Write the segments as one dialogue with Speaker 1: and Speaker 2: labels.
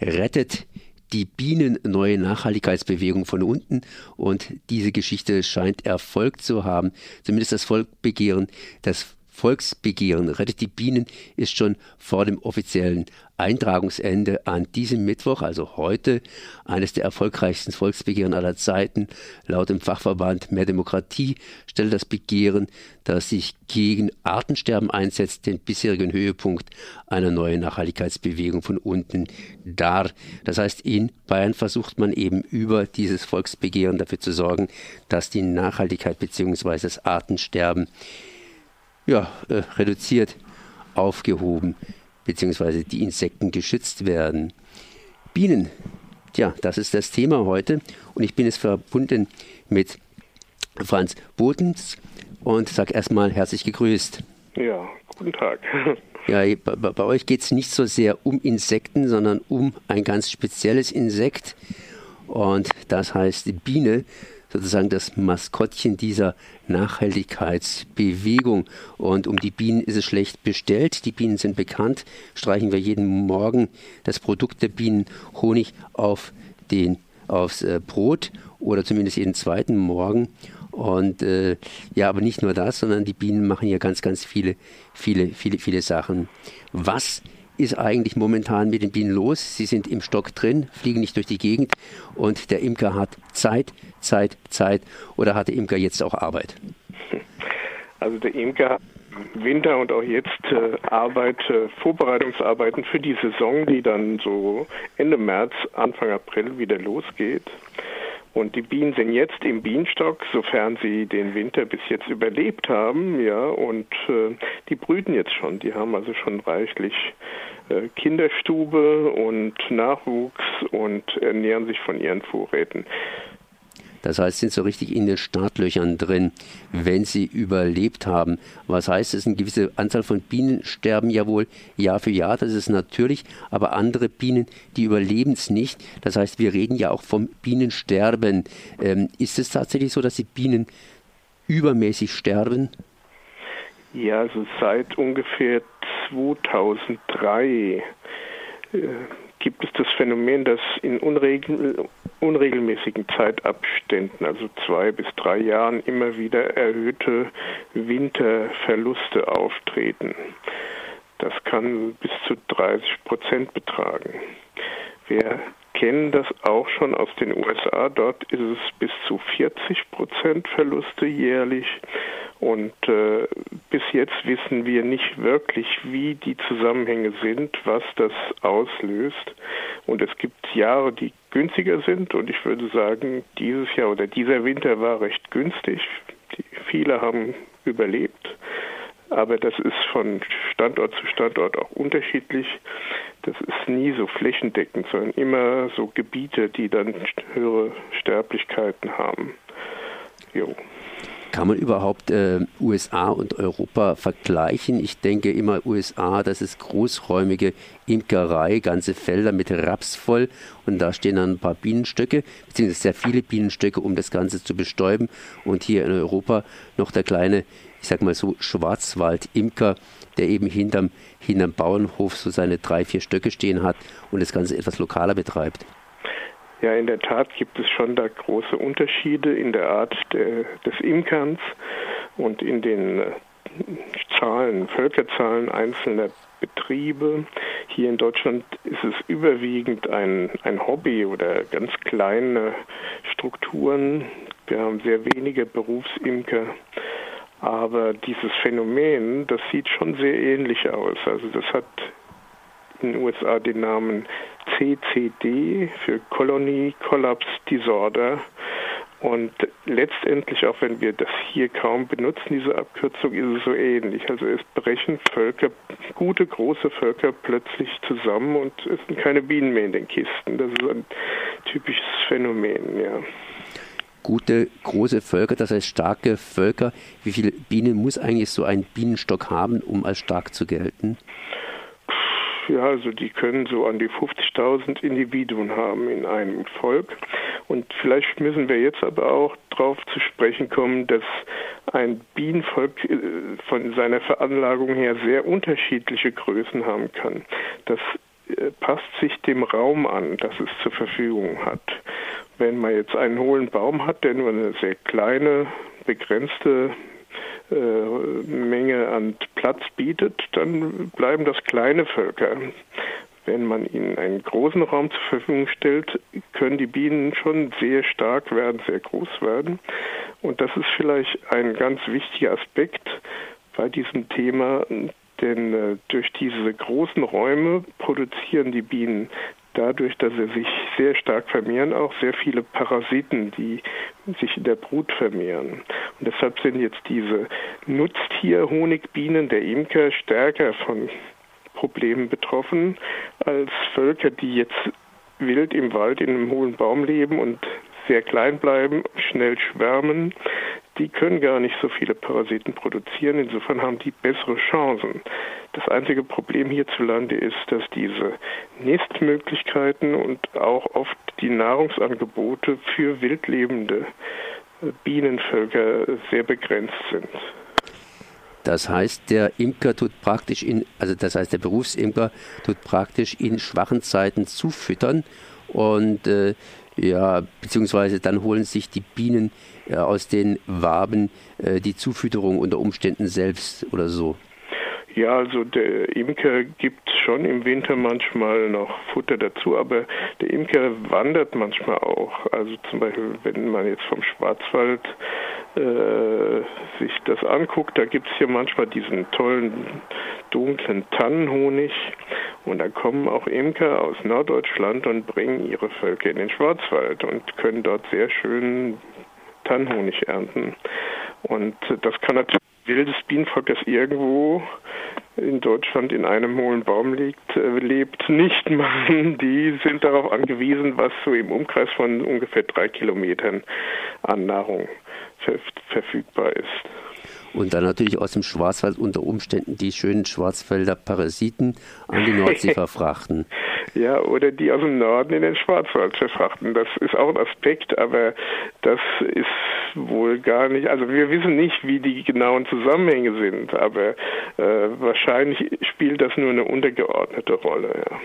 Speaker 1: rettet die Bienen neue Nachhaltigkeitsbewegung von unten und diese Geschichte scheint Erfolg zu haben. Zumindest das Volkbegehren, das Volksbegehren Rettet die Bienen ist schon vor dem offiziellen Eintragungsende an diesem Mittwoch, also heute, eines der erfolgreichsten Volksbegehren aller Zeiten. Laut dem Fachverband Mehr Demokratie stellt das Begehren, das sich gegen Artensterben einsetzt, den bisherigen Höhepunkt einer neuen Nachhaltigkeitsbewegung von unten dar. Das heißt, in Bayern versucht man eben über dieses Volksbegehren dafür zu sorgen, dass die Nachhaltigkeit bzw. das Artensterben ja, äh, reduziert, aufgehoben, beziehungsweise die Insekten geschützt werden. Bienen, tja, das ist das Thema heute und ich bin jetzt verbunden mit Franz Bodens und sage erstmal herzlich gegrüßt.
Speaker 2: Ja, guten Tag.
Speaker 1: Ja, bei, bei euch geht es nicht so sehr um Insekten, sondern um ein ganz spezielles Insekt und das heißt die Biene sozusagen das Maskottchen dieser Nachhaltigkeitsbewegung. Und um die Bienen ist es schlecht bestellt. Die Bienen sind bekannt. Streichen wir jeden Morgen das Produkt der Bienen Honig auf den, aufs äh, Brot oder zumindest jeden zweiten Morgen. Und äh, ja, aber nicht nur das, sondern die Bienen machen ja ganz, ganz viele, viele, viele, viele Sachen. Was ist eigentlich momentan mit den Bienen los? Sie sind im Stock drin, fliegen nicht durch die Gegend und der Imker hat Zeit, Zeit, Zeit oder hat der Imker jetzt auch Arbeit?
Speaker 2: Also der Imker hat Winter und auch jetzt äh, Arbeit, äh, Vorbereitungsarbeiten für die Saison, die dann so Ende März, Anfang April wieder losgeht. Und die Bienen sind jetzt im Bienenstock, sofern sie den Winter bis jetzt überlebt haben, ja, und äh, die brüten jetzt schon. Die haben also schon reichlich äh, Kinderstube und Nachwuchs und ernähren sich von ihren Vorräten.
Speaker 1: Das heißt, sind so richtig in den Startlöchern drin, wenn sie überlebt haben. Was heißt es? Eine gewisse Anzahl von Bienen sterben ja wohl Jahr für Jahr, das ist natürlich, aber andere Bienen, die überleben es nicht. Das heißt, wir reden ja auch vom Bienensterben. Ähm, ist es tatsächlich so, dass die Bienen übermäßig sterben?
Speaker 2: Ja, also seit ungefähr 2003 äh, gibt es das Phänomen, dass in unregel unregelmäßigen Zeitabständen, also zwei bis drei Jahren, immer wieder erhöhte Winterverluste auftreten. Das kann bis zu 30 Prozent betragen. Wir kennen das auch schon aus den USA. Dort ist es bis zu 40 Prozent Verluste jährlich. Und äh, bis jetzt wissen wir nicht wirklich, wie die Zusammenhänge sind, was das auslöst. Und es gibt Jahre, die günstiger sind. Und ich würde sagen, dieses Jahr oder dieser Winter war recht günstig. Die, viele haben überlebt. Aber das ist von Standort zu Standort auch unterschiedlich. Das ist nie so flächendeckend, sondern immer so Gebiete, die dann höhere Sterblichkeiten haben.
Speaker 1: Jo. Kann man überhaupt äh, USA und Europa vergleichen? Ich denke immer USA, das ist großräumige Imkerei, ganze Felder mit Raps voll und da stehen dann ein paar Bienenstöcke, beziehungsweise sehr viele Bienenstöcke, um das Ganze zu bestäuben. Und hier in Europa noch der kleine, ich sag mal so, Schwarzwald-Imker, der eben hinterm, hinterm Bauernhof so seine drei, vier Stöcke stehen hat und das Ganze etwas lokaler betreibt.
Speaker 2: Ja, in der Tat gibt es schon da große Unterschiede in der Art de, des Imkerns und in den äh, Zahlen, Völkerzahlen einzelner Betriebe. Hier in Deutschland ist es überwiegend ein, ein Hobby oder ganz kleine Strukturen. Wir haben sehr wenige Berufsimker. Aber dieses Phänomen, das sieht schon sehr ähnlich aus. Also das hat den USA den Namen CCD für Colony Collapse Disorder. Und letztendlich, auch wenn wir das hier kaum benutzen, diese Abkürzung, ist es so ähnlich. Also es brechen Völker, gute große Völker plötzlich zusammen und es sind keine Bienen mehr in den Kisten. Das ist ein typisches Phänomen, ja.
Speaker 1: Gute große Völker, das heißt starke Völker. Wie viele Bienen muss eigentlich so ein Bienenstock haben, um als stark zu gelten?
Speaker 2: Ja, also die können so an die 50.000 Individuen haben in einem Volk. Und vielleicht müssen wir jetzt aber auch darauf zu sprechen kommen, dass ein Bienenvolk äh, von seiner Veranlagung her sehr unterschiedliche Größen haben kann. Das äh, passt sich dem Raum an, das es zur Verfügung hat. Wenn man jetzt einen hohlen Baum hat, der nur eine sehr kleine, begrenzte Menge an Platz bietet, dann bleiben das kleine Völker. Wenn man ihnen einen großen Raum zur Verfügung stellt, können die Bienen schon sehr stark werden, sehr groß werden. Und das ist vielleicht ein ganz wichtiger Aspekt bei diesem Thema, denn äh, durch diese großen Räume produzieren die Bienen dadurch, dass sie sich sehr stark vermehren, auch sehr viele Parasiten, die sich in der Brut vermehren. Und deshalb sind jetzt diese Nutztier-Honigbienen der Imker stärker von Problemen betroffen als Völker, die jetzt wild im Wald in einem hohen Baum leben und sehr klein bleiben, schnell schwärmen, die können gar nicht so viele Parasiten produzieren. Insofern haben die bessere Chancen. Das einzige Problem hierzulande ist, dass diese Nistmöglichkeiten und auch oft die Nahrungsangebote für wildlebende Bienenvölker sehr begrenzt sind.
Speaker 1: Das heißt, der Imker tut praktisch in, also das heißt, der Berufsimker tut praktisch in schwachen Zeiten zufüttern und äh, ja, beziehungsweise dann holen sich die Bienen äh, aus den Waben äh, die Zufütterung unter Umständen selbst oder so.
Speaker 2: Ja, also der Imker gibt schon im Winter manchmal noch Futter dazu, aber der Imker wandert manchmal auch. Also zum Beispiel, wenn man jetzt vom Schwarzwald äh, sich das anguckt, da gibt es hier manchmal diesen tollen dunklen Tannenhonig und da kommen auch Imker aus Norddeutschland und bringen ihre Völker in den Schwarzwald und können dort sehr schön Tannenhonig ernten. Und das kann natürlich wildes Bienenvolk, das irgendwo in Deutschland in einem hohlen Baum liegt, äh, lebt, nicht machen. Die sind darauf angewiesen, was so im Umkreis von ungefähr drei Kilometern an Nahrung ver verfügbar ist.
Speaker 1: Und dann natürlich aus dem Schwarzwald unter Umständen die schönen Schwarzwälder Parasiten an die Nordsee verfrachten.
Speaker 2: Ja, oder die aus dem Norden in den Schwarzwald verfrachten. Das ist auch ein Aspekt, aber das ist wohl gar nicht, also wir wissen nicht, wie die genauen Zusammenhänge sind, aber äh, wahrscheinlich spielt das nur eine untergeordnete Rolle. Ja.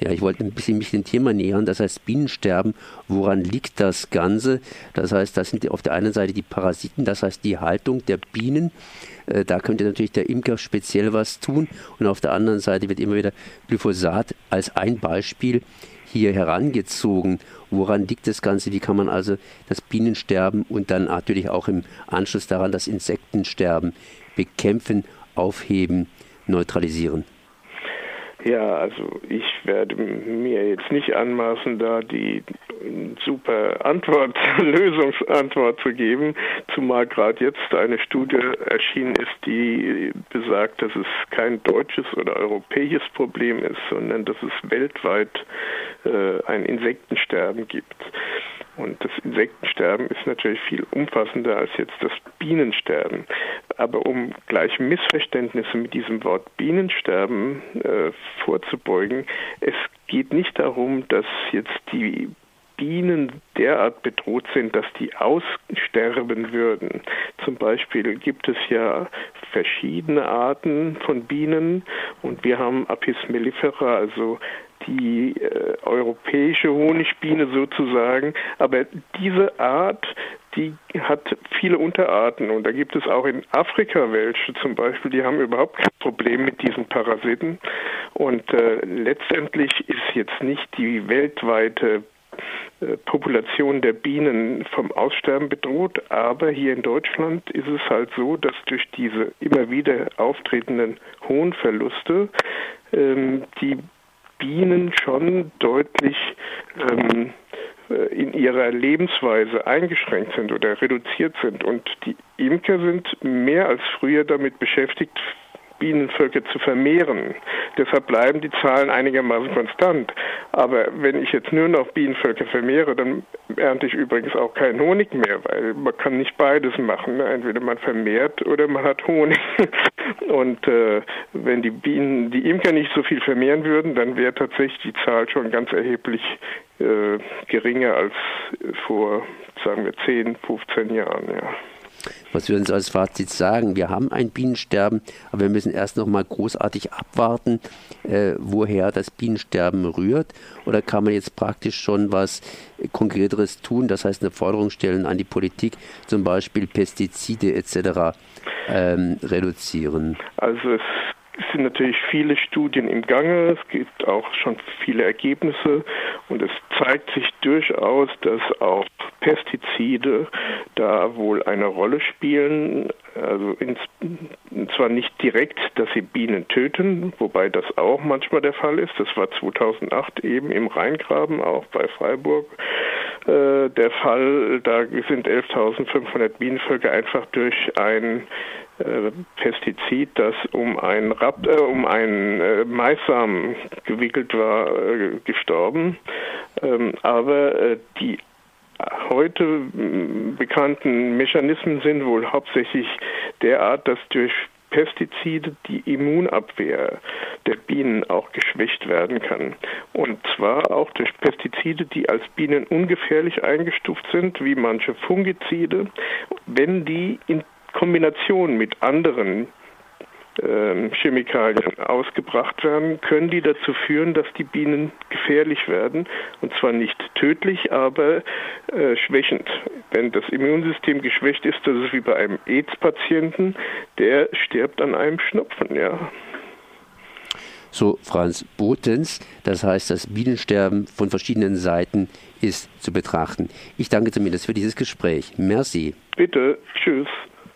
Speaker 1: Ja, ich wollte ein bisschen mich dem Thema nähern. Das heißt, Bienensterben, woran liegt das Ganze? Das heißt, das sind auf der einen Seite die Parasiten, das heißt die Haltung der Bienen. Äh, da könnte natürlich der Imker speziell was tun. Und auf der anderen Seite wird immer wieder Glyphosat als ein Beispiel hier herangezogen. Woran liegt das Ganze? Wie kann man also das Bienensterben und dann natürlich auch im Anschluss daran das Insektensterben bekämpfen, aufheben, neutralisieren?
Speaker 2: Ja, also ich werde mir jetzt nicht anmaßen, da die super Antwort, Lösungsantwort zu geben, zumal gerade jetzt eine Studie erschienen ist, die besagt, dass es kein deutsches oder europäisches Problem ist, sondern dass es weltweit äh, ein Insektensterben gibt. Und das Insektensterben ist natürlich viel umfassender als jetzt das Bienensterben. Aber um gleich Missverständnisse mit diesem Wort Bienensterben äh, vorzubeugen, es geht nicht darum, dass jetzt die Bienen derart bedroht sind, dass die aussterben würden. Zum Beispiel gibt es ja verschiedene Arten von Bienen und wir haben Apis mellifera, also die äh, europäische Honigbiene sozusagen. Aber diese Art, die hat viele Unterarten und da gibt es auch in Afrika welche zum Beispiel, die haben überhaupt kein Problem mit diesen Parasiten. Und äh, letztendlich ist jetzt nicht die weltweite äh, Population der Bienen vom Aussterben bedroht, aber hier in Deutschland ist es halt so, dass durch diese immer wieder auftretenden hohen Verluste ähm, die Bienen schon deutlich ähm, äh, in ihrer Lebensweise eingeschränkt sind oder reduziert sind. Und die Imker sind mehr als früher damit beschäftigt, Bienenvölker zu vermehren. Deshalb bleiben die Zahlen einigermaßen konstant. Aber wenn ich jetzt nur noch Bienenvölker vermehre, dann ernte ich übrigens auch keinen Honig mehr, weil man kann nicht beides machen. Entweder man vermehrt oder man hat Honig. Und äh, wenn die Bienen, die Imker nicht so viel vermehren würden, dann wäre tatsächlich die Zahl schon ganz erheblich äh, geringer als vor, sagen wir, 10, 15 Jahren. Ja.
Speaker 1: Was würden Sie als Fazit sagen? Wir haben ein Bienensterben, aber wir müssen erst noch mal großartig abwarten, äh, woher das Bienensterben rührt. Oder kann man jetzt praktisch schon was Konkreteres tun? Das heißt, eine Forderung stellen an die Politik, zum Beispiel Pestizide etc. Ähm, reduzieren.
Speaker 2: Also es es sind natürlich viele Studien im Gange, es gibt auch schon viele Ergebnisse und es zeigt sich durchaus, dass auch Pestizide da wohl eine Rolle spielen. Also ins, zwar nicht direkt, dass sie Bienen töten, wobei das auch manchmal der Fall ist. Das war 2008 eben im Rheingraben auch bei Freiburg äh, der Fall. Da sind 11.500 Bienenvölker einfach durch ein Pestizid, das um ein, Rab, äh, um ein äh, Maissamen gewickelt war, äh, gestorben. Ähm, aber äh, die heute mm, bekannten Mechanismen sind wohl hauptsächlich derart, dass durch Pestizide die Immunabwehr der Bienen auch geschwächt werden kann. Und zwar auch durch Pestizide, die als Bienen ungefährlich eingestuft sind, wie manche Fungizide, wenn die in Kombination mit anderen äh, Chemikalien ausgebracht werden, können die dazu führen, dass die Bienen gefährlich werden. Und zwar nicht tödlich, aber äh, schwächend. Wenn das Immunsystem geschwächt ist, das ist wie bei einem AIDS-Patienten, der stirbt an einem Schnupfen, ja.
Speaker 1: So Franz Botens, das heißt, das Bienensterben von verschiedenen Seiten ist zu betrachten. Ich danke zumindest für dieses Gespräch. Merci.
Speaker 2: Bitte, tschüss.